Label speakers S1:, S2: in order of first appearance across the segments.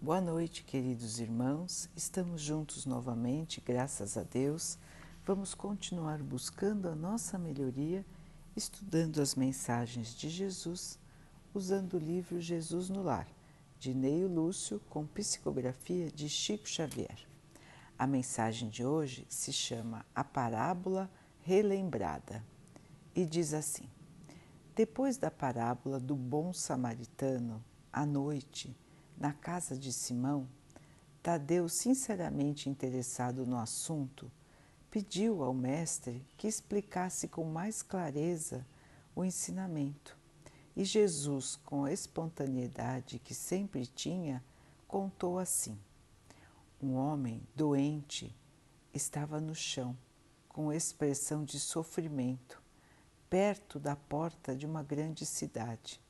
S1: Boa noite, queridos irmãos. Estamos juntos novamente, graças a Deus. Vamos continuar buscando a nossa melhoria, estudando as mensagens de Jesus, usando o livro Jesus no Lar, de Neio Lúcio, com psicografia de Chico Xavier. A mensagem de hoje se chama A Parábola Relembrada e diz assim: Depois da parábola do bom samaritano, à noite, na casa de Simão, Tadeu, sinceramente interessado no assunto, pediu ao mestre que explicasse com mais clareza o ensinamento. E Jesus, com a espontaneidade que sempre tinha, contou assim: Um homem doente estava no chão, com expressão de sofrimento, perto da porta de uma grande cidade.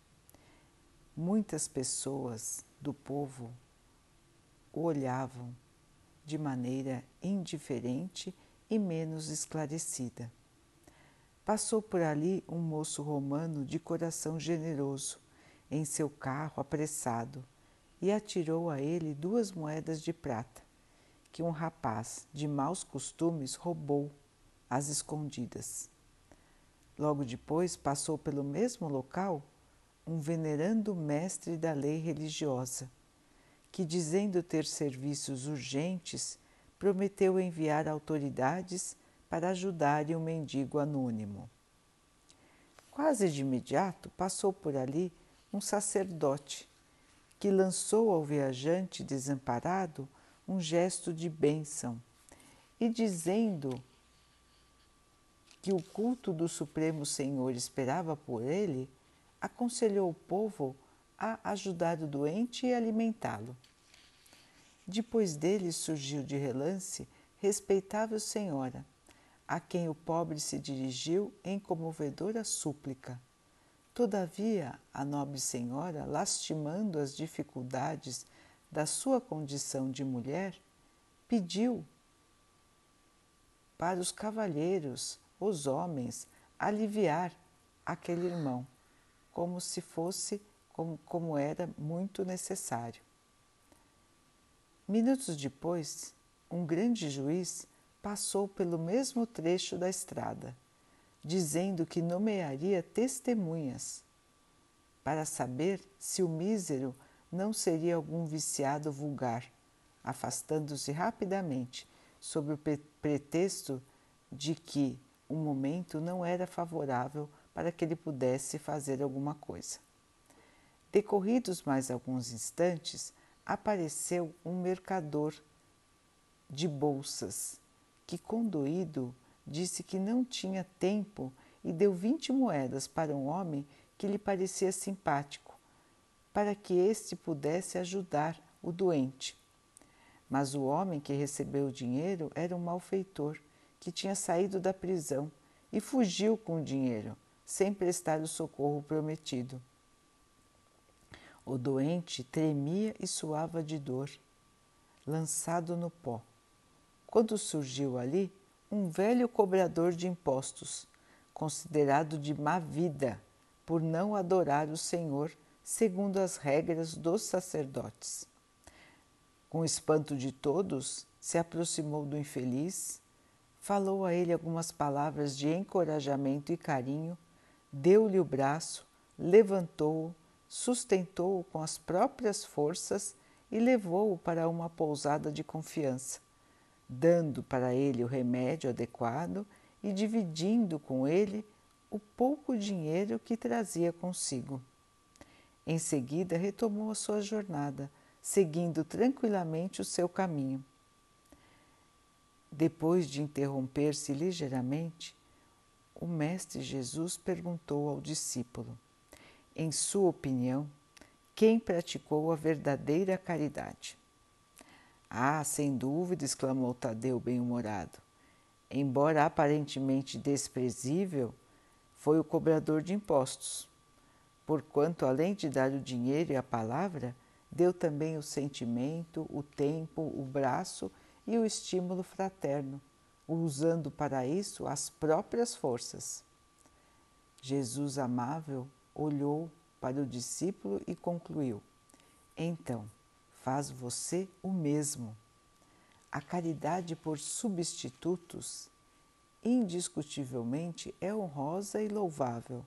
S1: Muitas pessoas do povo o olhavam de maneira indiferente e menos esclarecida. Passou por ali um moço romano de coração generoso, em seu carro apressado, e atirou a ele duas moedas de prata, que um rapaz de maus costumes roubou às escondidas. Logo depois passou pelo mesmo local um venerando mestre da lei religiosa, que, dizendo ter serviços urgentes, prometeu enviar autoridades para ajudarem o mendigo anônimo. Quase de imediato passou por ali um sacerdote que lançou ao viajante desamparado um gesto de bênção e, dizendo que o culto do Supremo Senhor esperava por ele, aconselhou o povo a ajudar o doente e alimentá-lo. Depois dele surgiu de relance respeitável senhora, a quem o pobre se dirigiu em comovedora súplica. Todavia, a nobre senhora, lastimando as dificuldades da sua condição de mulher, pediu para os cavalheiros, os homens, aliviar aquele irmão como se fosse como, como era muito necessário. Minutos depois, um grande juiz passou pelo mesmo trecho da estrada, dizendo que nomearia testemunhas para saber se o mísero não seria algum viciado vulgar, afastando-se rapidamente sob o pretexto de que o momento não era favorável para que ele pudesse fazer alguma coisa. Decorridos mais alguns instantes, apareceu um mercador de bolsas que, condoído, disse que não tinha tempo e deu vinte moedas para um homem que lhe parecia simpático, para que este pudesse ajudar o doente. Mas o homem que recebeu o dinheiro era um malfeitor que tinha saído da prisão e fugiu com o dinheiro sem prestar o socorro prometido. O doente tremia e suava de dor, lançado no pó. Quando surgiu ali um velho cobrador de impostos, considerado de má vida por não adorar o Senhor segundo as regras dos sacerdotes. Com espanto de todos, se aproximou do infeliz, falou a ele algumas palavras de encorajamento e carinho deu-lhe o braço, levantou-o, sustentou-o com as próprias forças e levou-o para uma pousada de confiança, dando para ele o remédio adequado e dividindo com ele o pouco dinheiro que trazia consigo. Em seguida, retomou a sua jornada, seguindo tranquilamente o seu caminho. Depois de interromper-se ligeiramente, o Mestre Jesus perguntou ao discípulo: Em sua opinião, quem praticou a verdadeira caridade? Ah, sem dúvida, exclamou Tadeu bem-humorado. Embora aparentemente desprezível, foi o cobrador de impostos, porquanto, além de dar o dinheiro e a palavra, deu também o sentimento, o tempo, o braço e o estímulo fraterno usando para isso as próprias forças. Jesus amável olhou para o discípulo e concluiu: Então, faz você o mesmo. A caridade por substitutos indiscutivelmente é honrosa e louvável,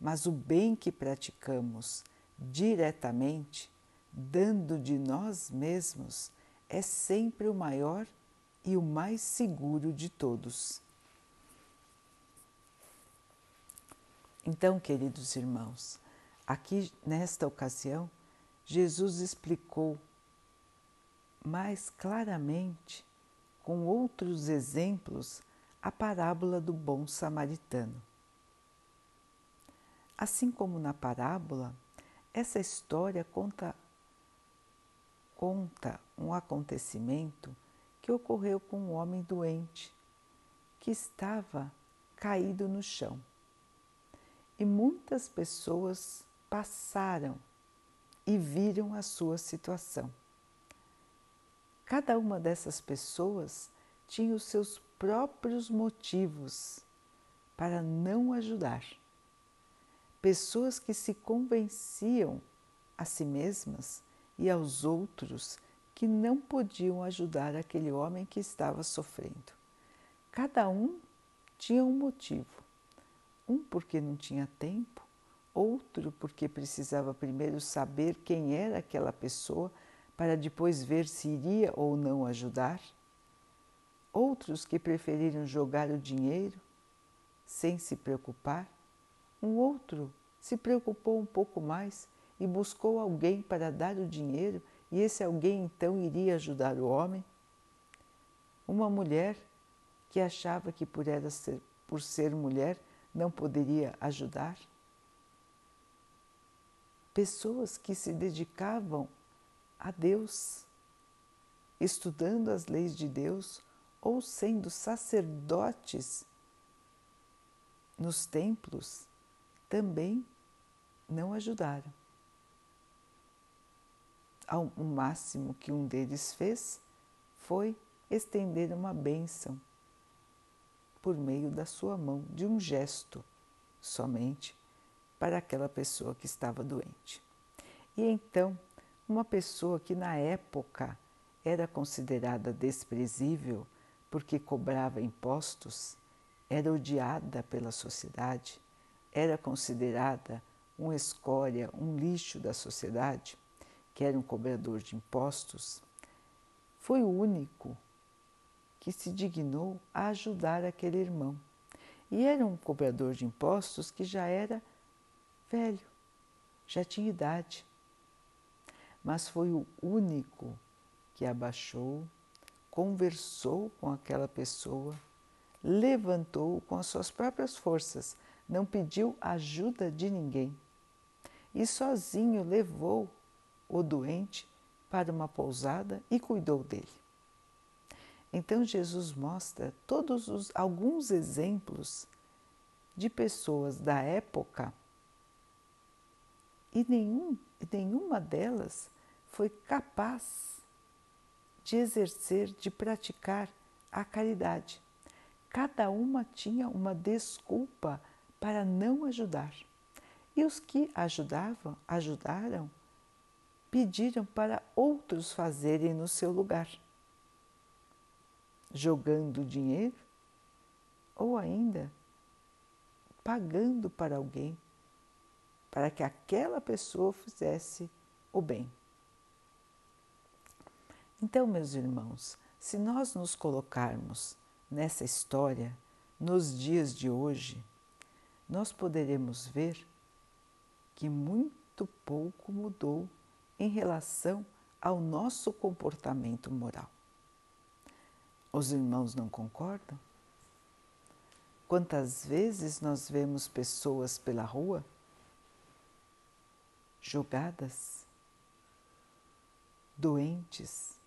S1: mas o bem que praticamos diretamente, dando de nós mesmos, é sempre o maior e o mais seguro de todos. Então, queridos irmãos, aqui nesta ocasião, Jesus explicou mais claramente, com outros exemplos, a parábola do bom samaritano. Assim como na parábola, essa história conta, conta um acontecimento que ocorreu com um homem doente que estava caído no chão. E muitas pessoas passaram e viram a sua situação. Cada uma dessas pessoas tinha os seus próprios motivos para não ajudar. Pessoas que se convenciam a si mesmas e aos outros que não podiam ajudar aquele homem que estava sofrendo. Cada um tinha um motivo. Um porque não tinha tempo, outro porque precisava primeiro saber quem era aquela pessoa para depois ver se iria ou não ajudar. Outros que preferiram jogar o dinheiro sem se preocupar. Um outro se preocupou um pouco mais e buscou alguém para dar o dinheiro e esse alguém então iria ajudar o homem? Uma mulher que achava que por, ser, por ser mulher não poderia ajudar? Pessoas que se dedicavam a Deus, estudando as leis de Deus ou sendo sacerdotes nos templos, também não ajudaram o máximo que um deles fez foi estender uma bênção por meio da sua mão, de um gesto somente para aquela pessoa que estava doente. E então, uma pessoa que na época era considerada desprezível porque cobrava impostos, era odiada pela sociedade, era considerada uma escória, um lixo da sociedade, que era um cobrador de impostos, foi o único que se dignou a ajudar aquele irmão. E era um cobrador de impostos que já era velho, já tinha idade. Mas foi o único que abaixou, conversou com aquela pessoa, levantou com as suas próprias forças, não pediu ajuda de ninguém e sozinho levou o doente para uma pousada e cuidou dele. Então Jesus mostra todos os alguns exemplos de pessoas da época e nenhum, nenhuma delas foi capaz de exercer, de praticar a caridade. Cada uma tinha uma desculpa para não ajudar. E os que ajudavam, ajudaram pediram para outros fazerem no seu lugar, jogando dinheiro ou ainda pagando para alguém para que aquela pessoa fizesse o bem. Então, meus irmãos, se nós nos colocarmos nessa história nos dias de hoje, nós poderemos ver que muito pouco mudou em relação ao nosso comportamento moral. Os irmãos não concordam? Quantas vezes nós vemos pessoas pela rua jogadas, doentes,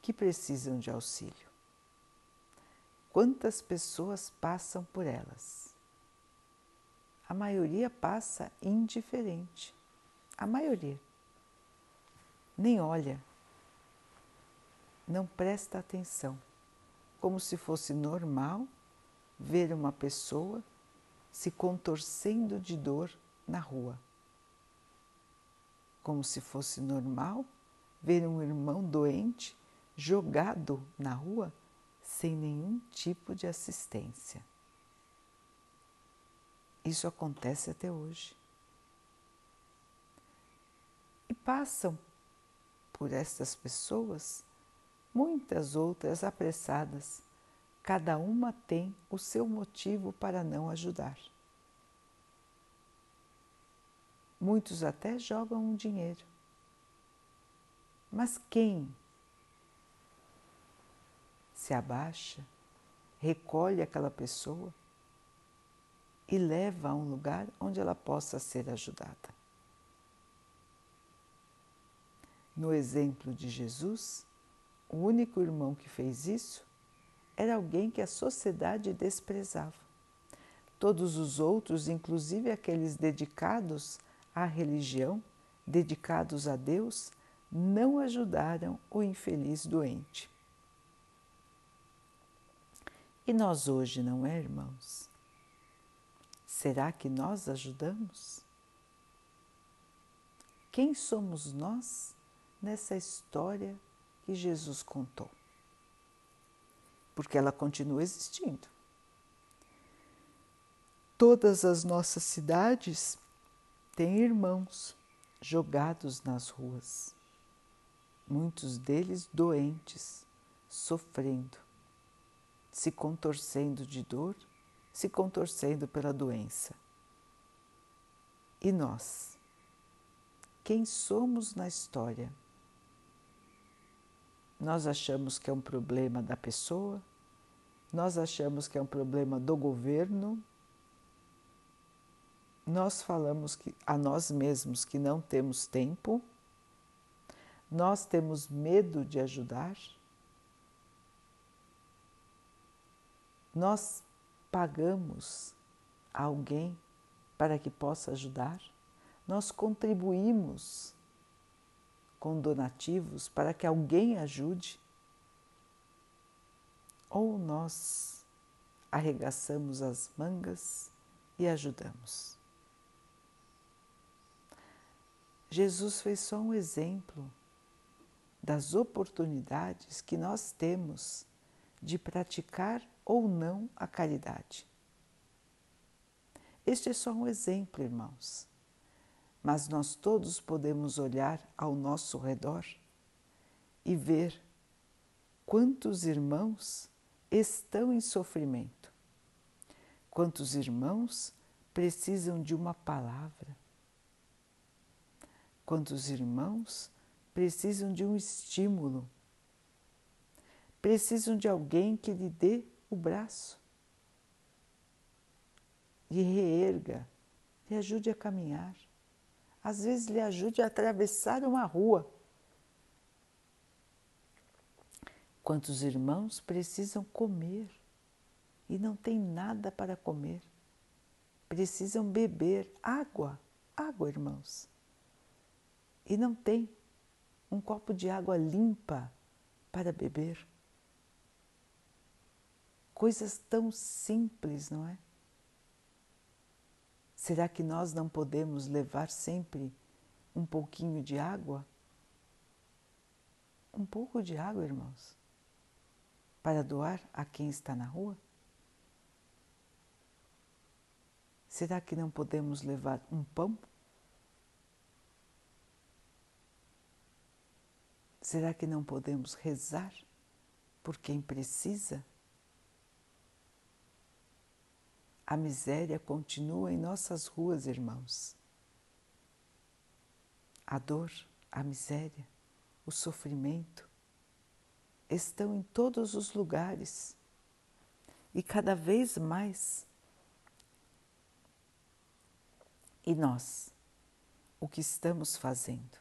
S1: que precisam de auxílio? Quantas pessoas passam por elas? A maioria passa indiferente a maioria nem olha, não presta atenção, como se fosse normal ver uma pessoa se contorcendo de dor na rua. como se fosse normal ver um irmão doente jogado na rua sem nenhum tipo de assistência. Isso acontece até hoje. E passam por estas pessoas muitas outras apressadas. Cada uma tem o seu motivo para não ajudar. Muitos até jogam um dinheiro. Mas quem se abaixa, recolhe aquela pessoa e leva a um lugar onde ela possa ser ajudada. No exemplo de Jesus, o único irmão que fez isso era alguém que a sociedade desprezava. Todos os outros, inclusive aqueles dedicados à religião, dedicados a Deus, não ajudaram o infeliz doente. E nós hoje, não é, irmãos? Será que nós ajudamos? Quem somos nós nessa história que Jesus contou? Porque ela continua existindo. Todas as nossas cidades têm irmãos jogados nas ruas, muitos deles doentes, sofrendo, se contorcendo de dor se contorcendo pela doença. E nós? Quem somos na história? Nós achamos que é um problema da pessoa, nós achamos que é um problema do governo, nós falamos que, a nós mesmos que não temos tempo, nós temos medo de ajudar, nós pagamos a alguém para que possa ajudar, nós contribuímos com donativos para que alguém ajude, ou nós arregaçamos as mangas e ajudamos. Jesus fez só um exemplo das oportunidades que nós temos de praticar ou não a caridade. Este é só um exemplo, irmãos, mas nós todos podemos olhar ao nosso redor e ver quantos irmãos estão em sofrimento, quantos irmãos precisam de uma palavra, quantos irmãos precisam de um estímulo, precisam de alguém que lhe dê o braço. E reerga, lhe ajude a caminhar. Às vezes lhe ajude a atravessar uma rua. Quantos irmãos precisam comer e não têm nada para comer? Precisam beber água, água, irmãos. E não tem um copo de água limpa para beber. Coisas tão simples, não é? Será que nós não podemos levar sempre um pouquinho de água? Um pouco de água, irmãos, para doar a quem está na rua? Será que não podemos levar um pão? Será que não podemos rezar por quem precisa? A miséria continua em nossas ruas, irmãos. A dor, a miséria, o sofrimento estão em todos os lugares e cada vez mais. E nós, o que estamos fazendo?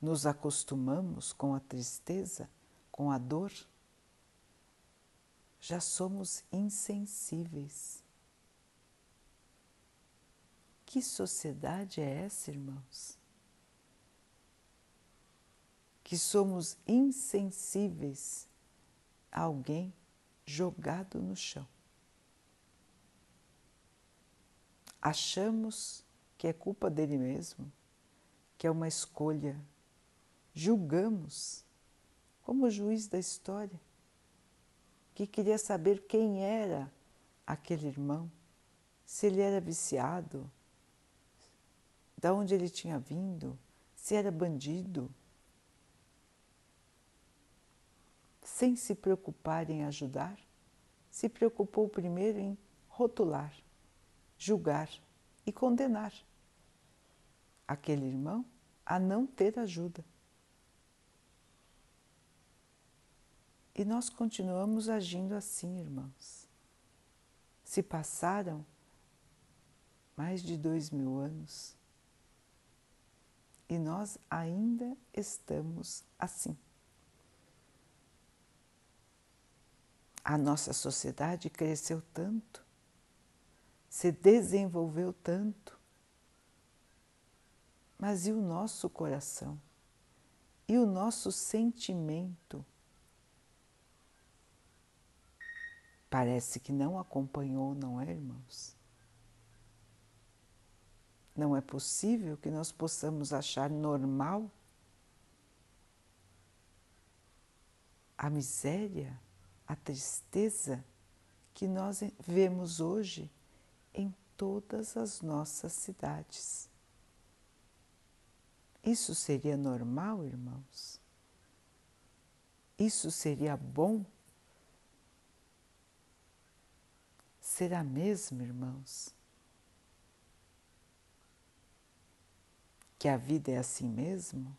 S1: Nos acostumamos com a tristeza, com a dor? Já somos insensíveis. Que sociedade é essa, irmãos? Que somos insensíveis a alguém jogado no chão. Achamos que é culpa dele mesmo, que é uma escolha. Julgamos como juiz da história, que queria saber quem era aquele irmão, se ele era viciado, de onde ele tinha vindo, se era bandido, sem se preocupar em ajudar, se preocupou primeiro em rotular, julgar e condenar aquele irmão a não ter ajuda. E nós continuamos agindo assim, irmãos. Se passaram mais de dois mil anos e nós ainda estamos assim. A nossa sociedade cresceu tanto, se desenvolveu tanto, mas e o nosso coração? E o nosso sentimento? Parece que não acompanhou, não é, irmãos? Não é possível que nós possamos achar normal a miséria, a tristeza que nós vemos hoje em todas as nossas cidades. Isso seria normal, irmãos? Isso seria bom? Será mesmo, irmãos? que a vida é assim mesmo?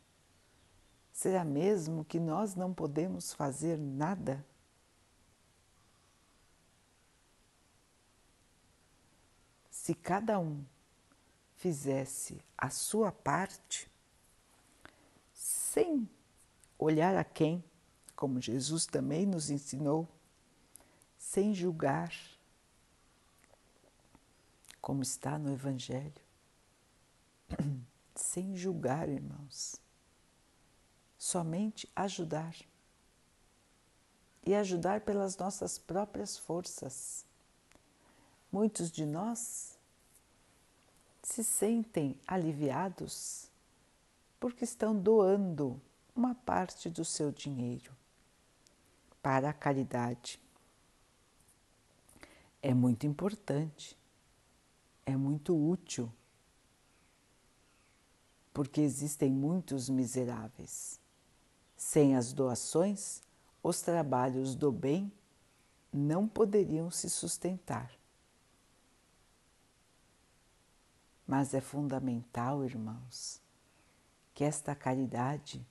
S1: Será mesmo que nós não podemos fazer nada? Se cada um fizesse a sua parte, sem olhar a quem, como Jesus também nos ensinou, sem julgar, como está no Evangelho sem julgar, irmãos. Somente ajudar. E ajudar pelas nossas próprias forças. Muitos de nós se sentem aliviados porque estão doando uma parte do seu dinheiro para a caridade. É muito importante, é muito útil porque existem muitos miseráveis. Sem as doações, os trabalhos do bem não poderiam se sustentar. Mas é fundamental, irmãos, que esta caridade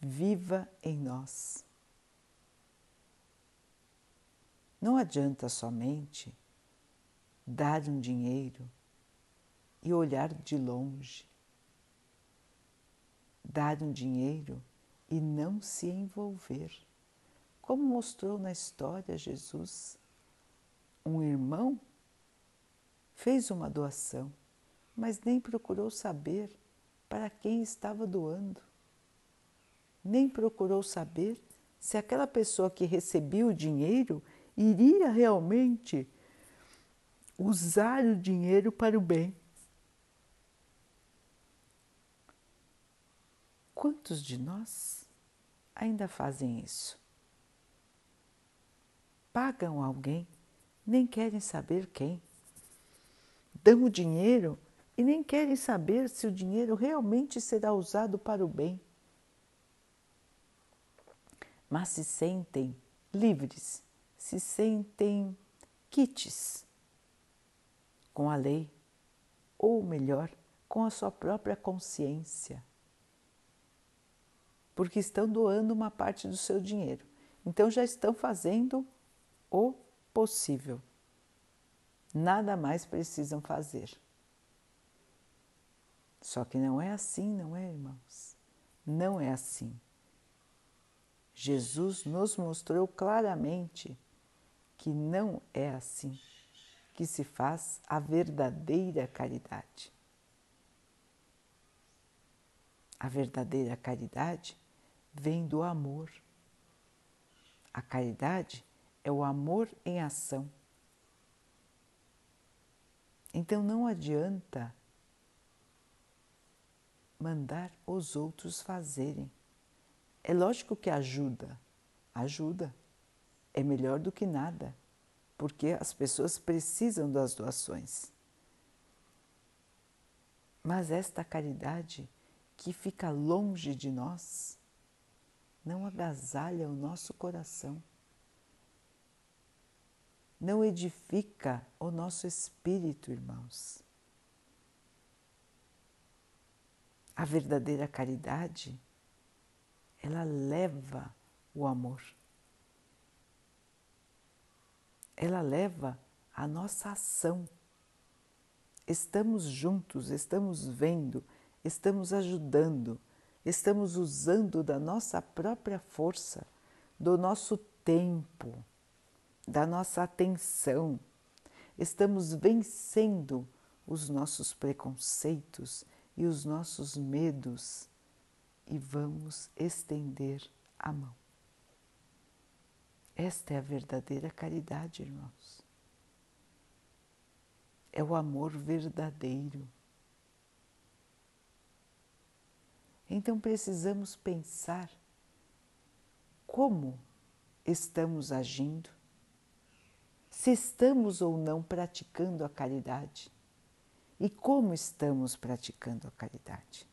S1: viva em nós. Não adianta somente dar um dinheiro e olhar de longe dar um dinheiro e não se envolver. Como mostrou na história Jesus, um irmão fez uma doação, mas nem procurou saber para quem estava doando. Nem procurou saber se aquela pessoa que recebia o dinheiro iria realmente usar o dinheiro para o bem. Quantos de nós ainda fazem isso? Pagam alguém, nem querem saber quem. Dão o dinheiro e nem querem saber se o dinheiro realmente será usado para o bem. Mas se sentem livres, se sentem quites com a lei, ou melhor, com a sua própria consciência porque estão doando uma parte do seu dinheiro. Então já estão fazendo o possível. Nada mais precisam fazer. Só que não é assim, não é, irmãos? Não é assim. Jesus nos mostrou claramente que não é assim que se faz a verdadeira caridade. A verdadeira caridade vem do amor. A caridade é o amor em ação. Então não adianta mandar os outros fazerem. É lógico que ajuda, ajuda. É melhor do que nada, porque as pessoas precisam das doações. Mas esta caridade que fica longe de nós não agasalha o nosso coração, não edifica o nosso espírito, irmãos. A verdadeira caridade, ela leva o amor. Ela leva a nossa ação. Estamos juntos, estamos vendo, estamos ajudando, estamos usando da nossa própria força, do nosso tempo, da nossa atenção, estamos vencendo os nossos preconceitos e os nossos medos e vamos estender a mão. Esta é a verdadeira caridade, irmãos. É o amor verdadeiro. Então precisamos pensar como estamos agindo, se estamos ou não praticando a caridade e como estamos praticando a caridade.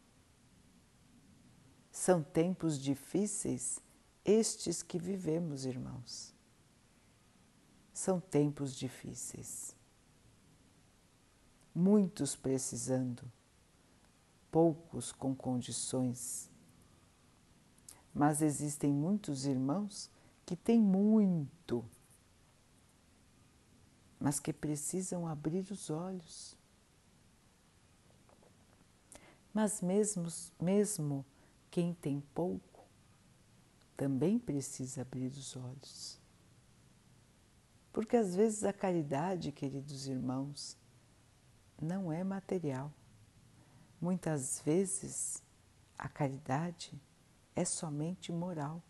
S1: São tempos difíceis estes que vivemos, irmãos. São tempos difíceis. Muitos precisando poucos com condições. Mas existem muitos irmãos que têm muito, mas que precisam abrir os olhos. Mas mesmo, mesmo quem tem pouco também precisa abrir os olhos. Porque às vezes a caridade, queridos irmãos, não é material. Muitas vezes a caridade é somente moral.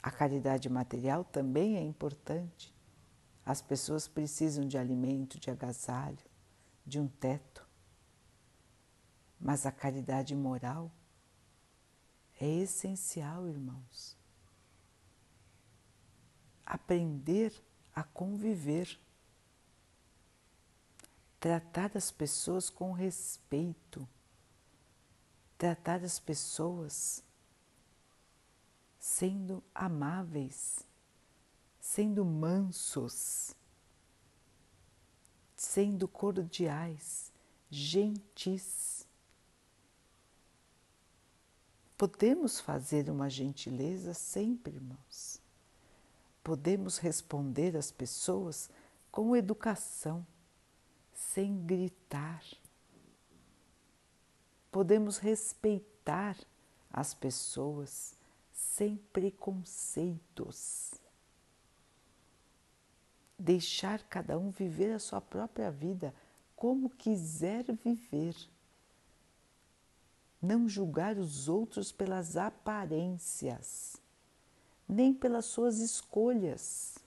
S1: A caridade material também é importante. As pessoas precisam de alimento, de agasalho, de um teto. Mas a caridade moral é essencial, irmãos. Aprender a conviver tratar as pessoas com respeito, tratar as pessoas sendo amáveis, sendo mansos, sendo cordiais, gentis. Podemos fazer uma gentileza sempre, irmãos. Podemos responder às pessoas com educação sem gritar. Podemos respeitar as pessoas sem preconceitos. Deixar cada um viver a sua própria vida como quiser viver. Não julgar os outros pelas aparências, nem pelas suas escolhas.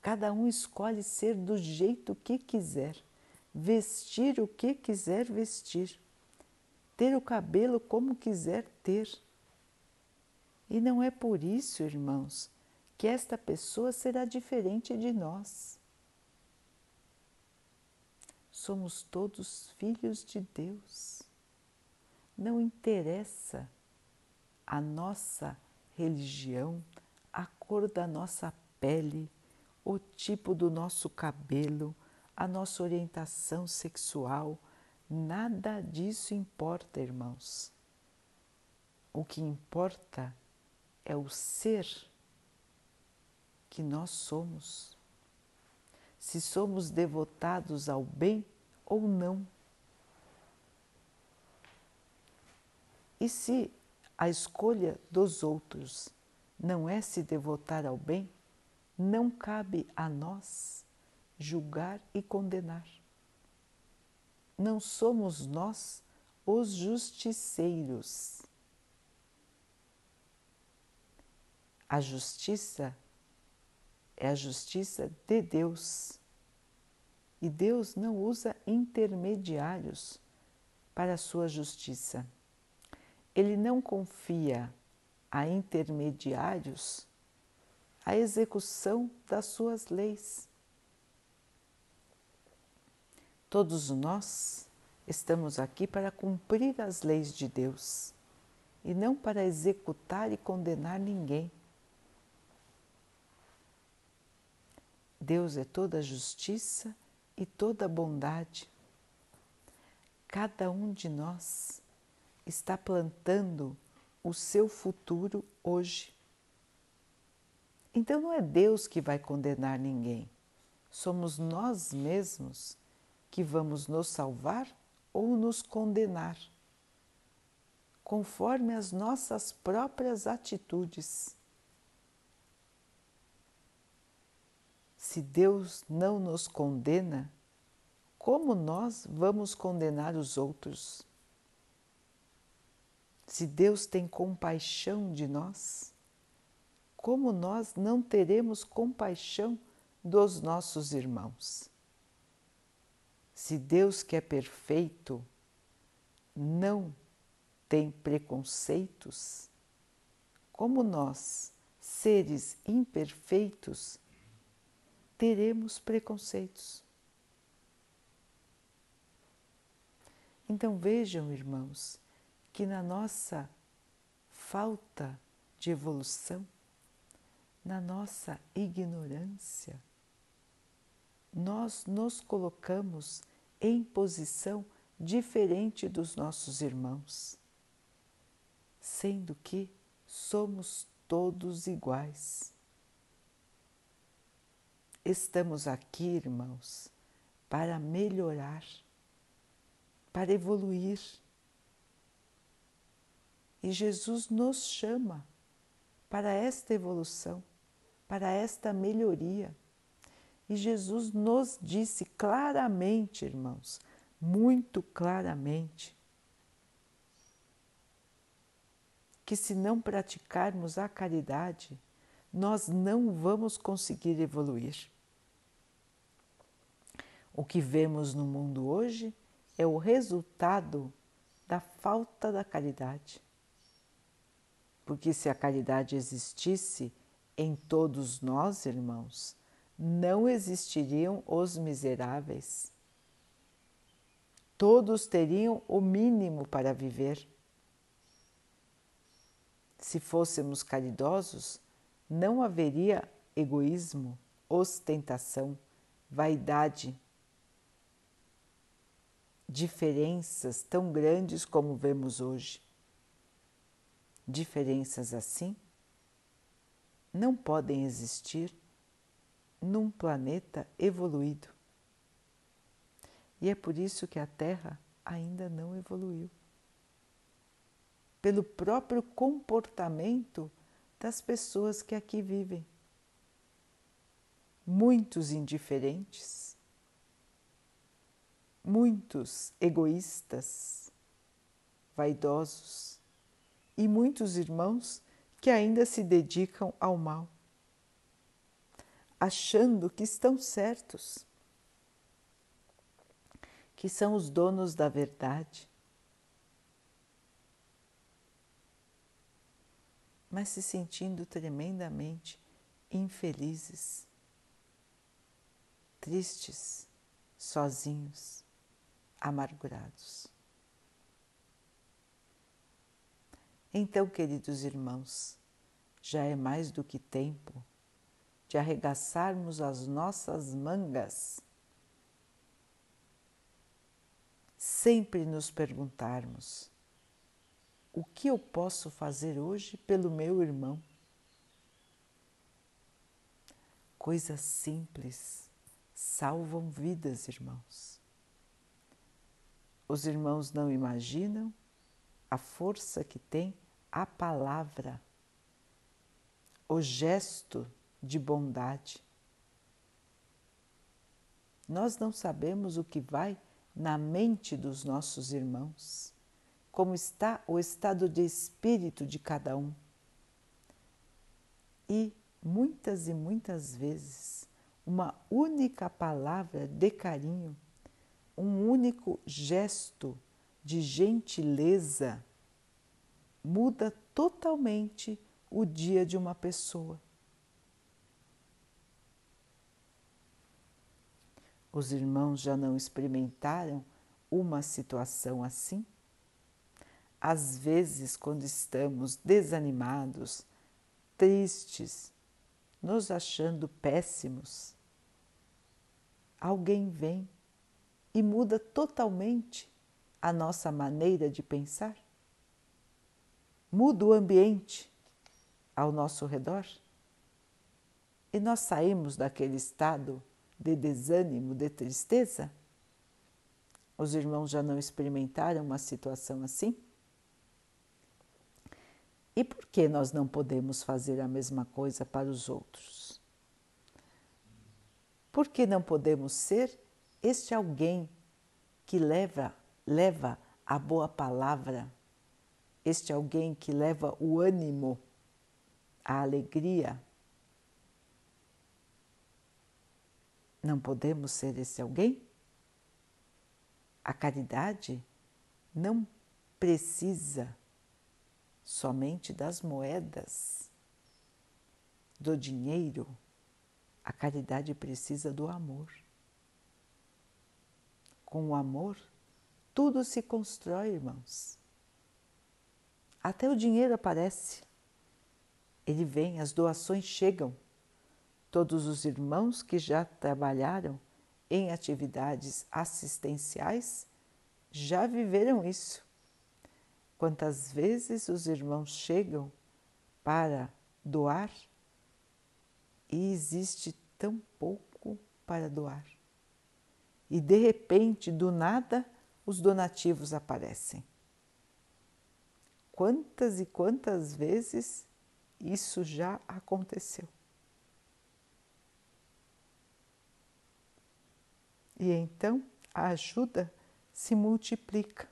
S1: Cada um escolhe ser do jeito que quiser, vestir o que quiser vestir, ter o cabelo como quiser ter. E não é por isso, irmãos, que esta pessoa será diferente de nós. Somos todos filhos de Deus. Não interessa a nossa religião, a cor da nossa pele, o tipo do nosso cabelo, a nossa orientação sexual, nada disso importa, irmãos. O que importa é o ser que nós somos. Se somos devotados ao bem ou não. E se a escolha dos outros não é se devotar ao bem, não cabe a nós julgar e condenar. Não somos nós os justiceiros. A justiça é a justiça de Deus. e Deus não usa intermediários para a sua justiça. Ele não confia a intermediários a execução das suas leis. Todos nós estamos aqui para cumprir as leis de Deus e não para executar e condenar ninguém. Deus é toda justiça e toda bondade. Cada um de nós está plantando o seu futuro hoje. Então não é Deus que vai condenar ninguém, somos nós mesmos que vamos nos salvar ou nos condenar, conforme as nossas próprias atitudes. Se Deus não nos condena, como nós vamos condenar os outros? Se Deus tem compaixão de nós, como nós não teremos compaixão dos nossos irmãos? Se Deus que é perfeito não tem preconceitos, como nós, seres imperfeitos, teremos preconceitos. Então vejam, irmãos, que na nossa falta de evolução, na nossa ignorância, nós nos colocamos em posição diferente dos nossos irmãos, sendo que somos todos iguais. Estamos aqui, irmãos, para melhorar, para evoluir. E Jesus nos chama para esta evolução, para esta melhoria. E Jesus nos disse claramente, irmãos, muito claramente, que se não praticarmos a caridade, nós não vamos conseguir evoluir. O que vemos no mundo hoje é o resultado da falta da caridade. Porque se a caridade existisse em todos nós, irmãos, não existiriam os miseráveis. Todos teriam o mínimo para viver. Se fôssemos caridosos, não haveria egoísmo, ostentação, vaidade, diferenças tão grandes como vemos hoje. Diferenças assim não podem existir num planeta evoluído. E é por isso que a Terra ainda não evoluiu. Pelo próprio comportamento das pessoas que aqui vivem. Muitos indiferentes, muitos egoístas, vaidosos e muitos irmãos que ainda se dedicam ao mal, achando que estão certos, que são os donos da verdade, mas se sentindo tremendamente infelizes, tristes, sozinhos amargurados. Então, queridos irmãos, já é mais do que tempo de arregaçarmos as nossas mangas, sempre nos perguntarmos: o que eu posso fazer hoje pelo meu irmão? Coisas simples salvam vidas, irmãos. Os irmãos não imaginam a força que tem a palavra, o gesto de bondade. Nós não sabemos o que vai na mente dos nossos irmãos, como está o estado de espírito de cada um. E muitas e muitas vezes uma única palavra de carinho, um único gesto de gentileza muda totalmente o dia de uma pessoa. Os irmãos já não experimentaram uma situação assim? Às vezes, quando estamos desanimados, tristes, nos achando péssimos, alguém vem e muda totalmente a nossa maneira de pensar? Muda o ambiente ao nosso redor? E nós saímos daquele estado de desânimo, de tristeza? Os irmãos já não experimentaram uma situação assim? E por que nós não podemos fazer a mesma coisa para os outros? Por que não podemos ser este alguém que leva, leva a boa palavra, este alguém que leva o ânimo, a alegria? Não podemos ser esse alguém? A caridade não precisa somente das moedas, do dinheiro. A caridade precisa do amor. Com o amor, tudo se constrói, irmãos. Até o dinheiro aparece. Ele vem, as doações chegam. Todos os irmãos que já trabalharam em atividades assistenciais já viveram isso. Quantas vezes os irmãos chegam para doar e existe tão pouco para doar. E de repente, do nada, os donativos aparecem. Quantas e quantas vezes isso já aconteceu? E então a ajuda se multiplica.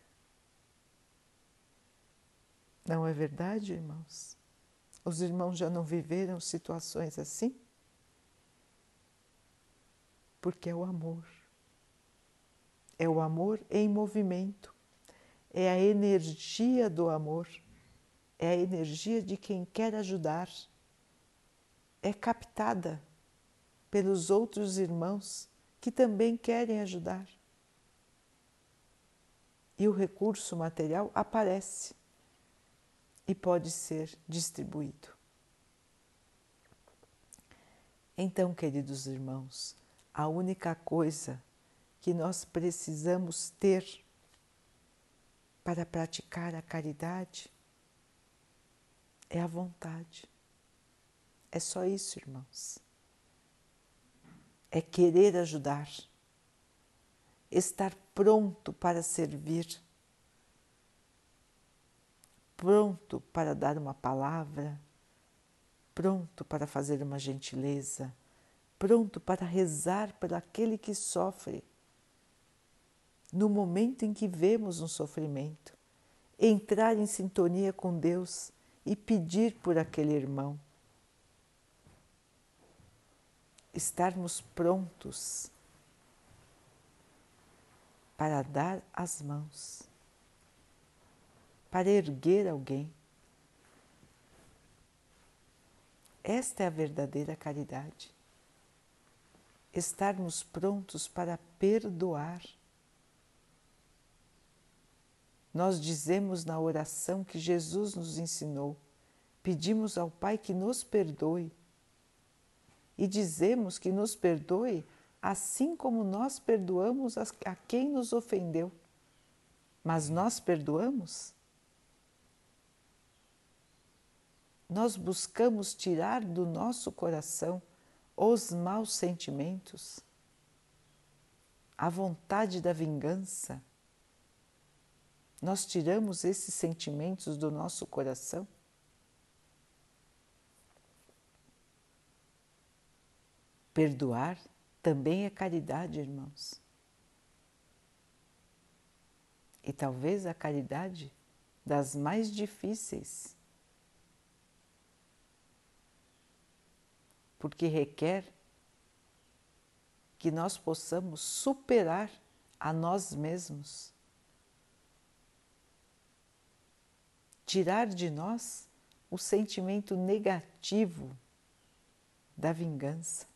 S1: Não é verdade, irmãos? Os irmãos já não viveram situações assim? Porque é o amor. É o amor em movimento. É a energia do amor. É a energia de quem quer ajudar. É captada pelos outros irmãos que também querem ajudar. E o recurso material aparece e pode ser distribuído. Então, queridos irmãos, a única coisa que nós precisamos ter para praticar a caridade é a vontade. É só isso, irmãos. É querer ajudar, estar pronto para servir pronto para dar uma palavra, pronto para fazer uma gentileza, pronto para rezar por aquele que sofre. No momento em que vemos um sofrimento, entrar em sintonia com Deus e pedir por aquele irmão. Estarmos prontos para dar as mãos para erguer alguém. Esta é a verdadeira caridade. Estarmos prontos para perdoar. Nós dizemos na oração que Jesus nos ensinou, pedimos ao Pai que nos perdoe e dizemos que nos perdoe assim como nós perdoamos a quem nos ofendeu. Mas nós perdoamos? nós buscamos tirar do nosso coração os maus sentimentos, a vontade da vingança. Nós tiramos esses sentimentos do nosso coração. Perdoar também é caridade, irmãos. E talvez a caridade das mais difíceis porque requer que nós possamos superar a nós mesmos, tirar de nós o sentimento negativo da vingança,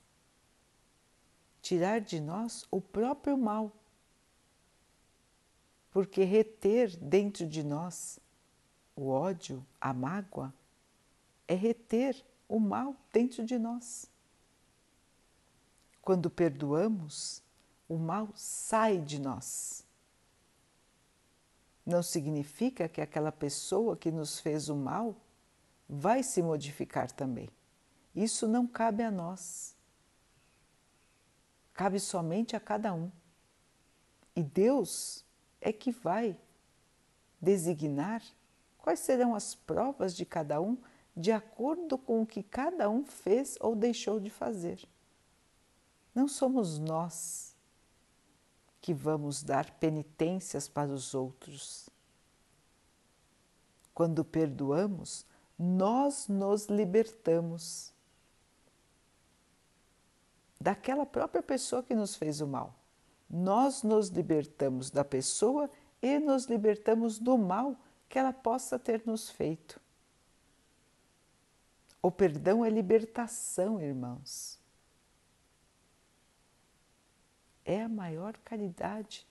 S1: tirar de nós o próprio mal, porque reter dentro de nós o ódio, a mágoa, é reter o mal dentro de nós. Quando perdoamos, o mal sai de nós. Não significa que aquela pessoa que nos fez o mal vai se modificar também. Isso não cabe a nós. Cabe somente a cada um. E Deus é que vai designar quais serão as provas de cada um de acordo com o que cada um fez ou deixou de fazer. Não somos nós que vamos dar penitências para os outros. Quando perdoamos, nós nos libertamos daquela própria pessoa que nos fez o mal. Nós nos libertamos da pessoa e nos libertamos do mal que ela possa ter nos feito. O perdão é libertação, irmãos. É a maior caridade,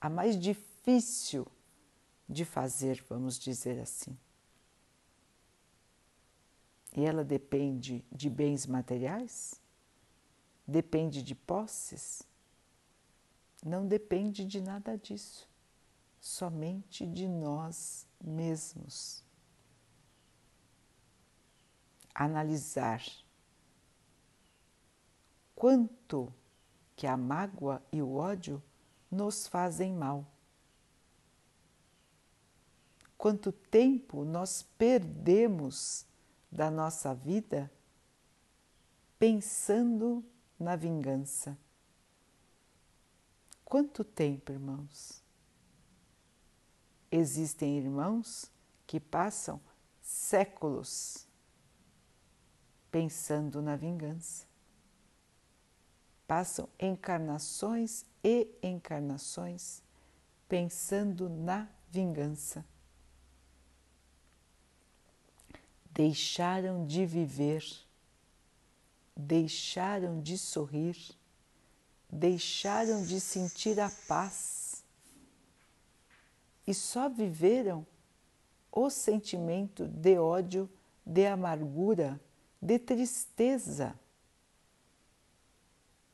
S1: a mais difícil de fazer, vamos dizer assim. E ela depende de bens materiais? Depende de posses? Não depende de nada disso, somente de nós mesmos. Analisar quanto que a mágoa e o ódio nos fazem mal. Quanto tempo nós perdemos da nossa vida pensando na vingança. Quanto tempo, irmãos? Existem irmãos que passam séculos pensando na vingança. Passam encarnações e encarnações pensando na vingança. deixaram de viver, deixaram de sorrir, deixaram de sentir a paz e só viveram o sentimento de ódio, de amargura, de tristeza.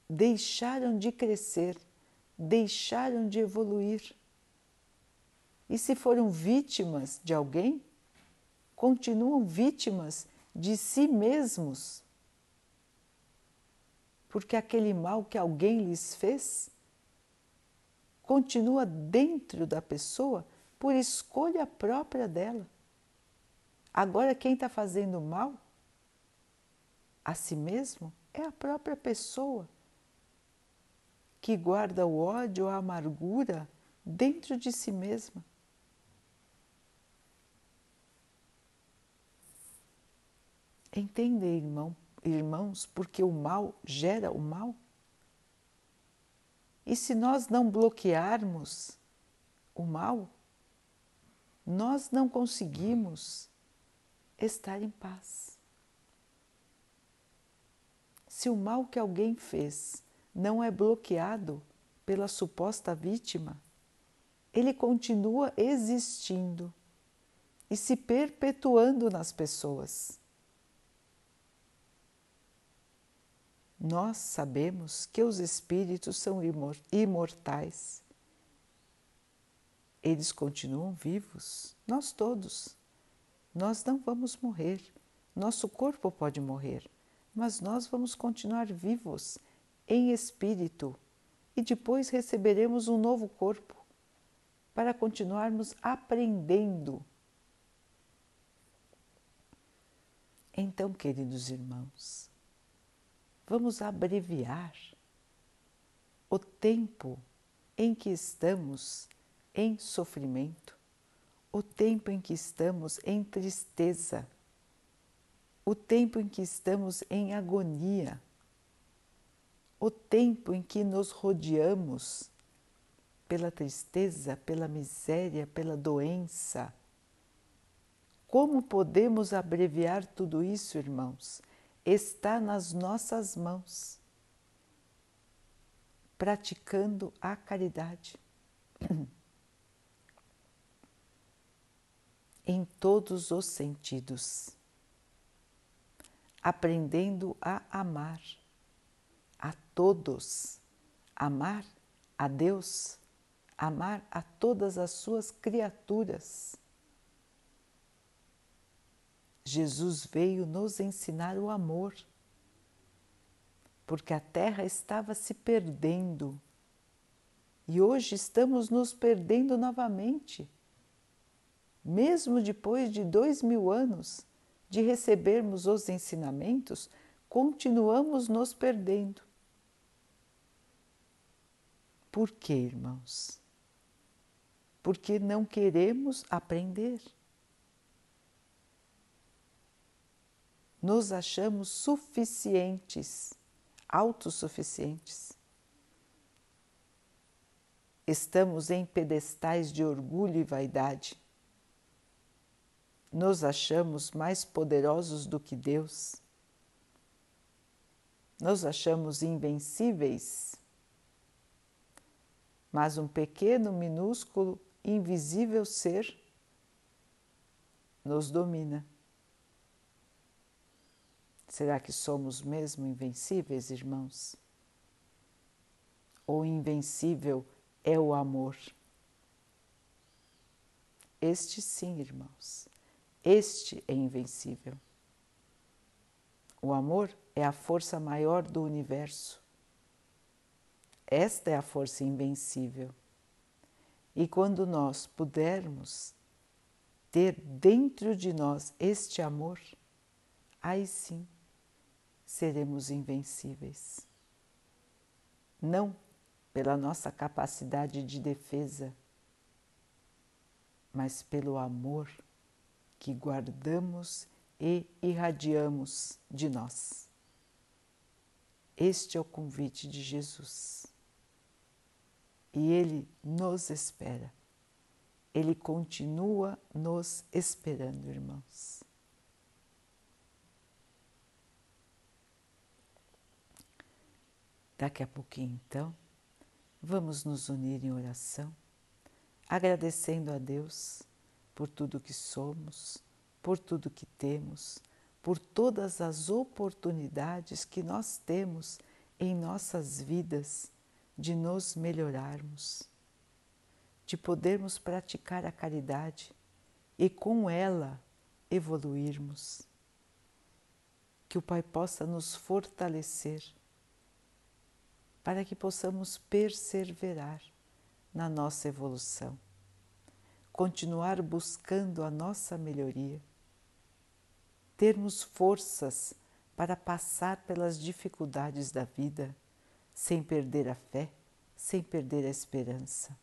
S1: Deixaram de crescer, deixaram de evoluir. E se foram vítimas de alguém, continuam vítimas de si mesmos, porque aquele mal que alguém lhes fez continua dentro da pessoa por escolha própria dela. Agora, quem está fazendo mal a si mesmo é a própria pessoa que guarda o ódio, a amargura dentro de si mesma. Entendem, irmão, irmãos, porque o mal gera o mal? E se nós não bloquearmos o mal, nós não conseguimos estar em paz. Se o mal que alguém fez não é bloqueado pela suposta vítima, ele continua existindo e se perpetuando nas pessoas. Nós sabemos que os espíritos são imortais. Eles continuam vivos, nós todos. Nós não vamos morrer. Nosso corpo pode morrer, mas nós vamos continuar vivos em espírito e depois receberemos um novo corpo para continuarmos aprendendo. Então, queridos irmãos, vamos abreviar o tempo em que estamos em sofrimento, o tempo em que estamos em tristeza, o tempo em que estamos em agonia. O tempo em que nos rodeamos pela tristeza, pela miséria, pela doença. Como podemos abreviar tudo isso, irmãos? Está nas nossas mãos, praticando a caridade. em todos os sentidos, aprendendo a amar todos, amar a Deus, amar a todas as suas criaturas. Jesus veio nos ensinar o amor, porque a terra estava se perdendo e hoje estamos nos perdendo novamente mesmo depois de dois mil anos de recebermos os ensinamentos, continuamos nos perdendo. Por quê, irmãos? Porque não queremos aprender. Nos achamos suficientes, autossuficientes. Estamos em pedestais de orgulho e vaidade nos achamos mais poderosos do que Deus, nos achamos invencíveis, mas um pequeno, minúsculo, invisível ser nos domina. Será que somos mesmo invencíveis, irmãos? O invencível é o amor. Este sim, irmãos, este é invencível. O amor é a força maior do universo. Esta é a força invencível. E quando nós pudermos ter dentro de nós este amor, aí sim seremos invencíveis. Não pela nossa capacidade de defesa, mas pelo amor que guardamos e irradiamos de nós. Este é o convite de Jesus. E Ele nos espera. Ele continua nos esperando, irmãos. Daqui a pouquinho, então, vamos nos unir em oração, agradecendo a Deus por tudo que somos, por tudo que temos, por todas as oportunidades que nós temos em nossas vidas de nos melhorarmos, de podermos praticar a caridade e com ela evoluirmos. Que o Pai possa nos fortalecer para que possamos perseverar na nossa evolução continuar buscando a nossa melhoria, termos forças para passar pelas dificuldades da vida sem perder a fé, sem perder a esperança,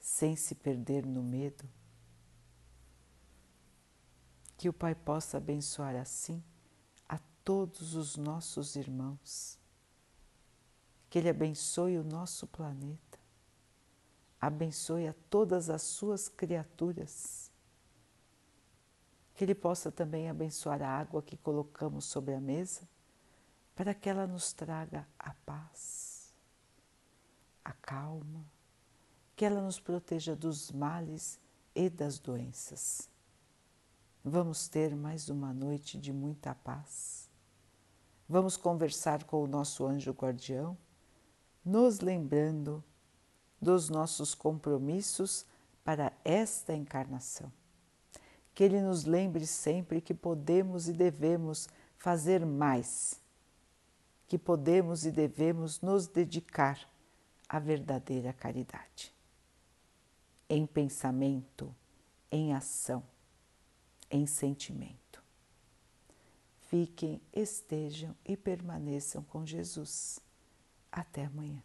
S1: sem se perder no medo. Que o Pai possa abençoar assim a todos os nossos irmãos, que Ele abençoe o nosso planeta abençoe a todas as suas criaturas. Que Ele possa também abençoar a água que colocamos sobre a mesa, para que ela nos traga a paz, a calma, que ela nos proteja dos males e das doenças. Vamos ter mais uma noite de muita paz. Vamos conversar com o nosso anjo guardião, nos lembrando dos nossos compromissos para esta encarnação. Que Ele nos lembre sempre que podemos e devemos fazer mais, que podemos e devemos nos dedicar à verdadeira caridade. Em pensamento, em ação, em sentimento. Fiquem, estejam e permaneçam com Jesus. Até amanhã.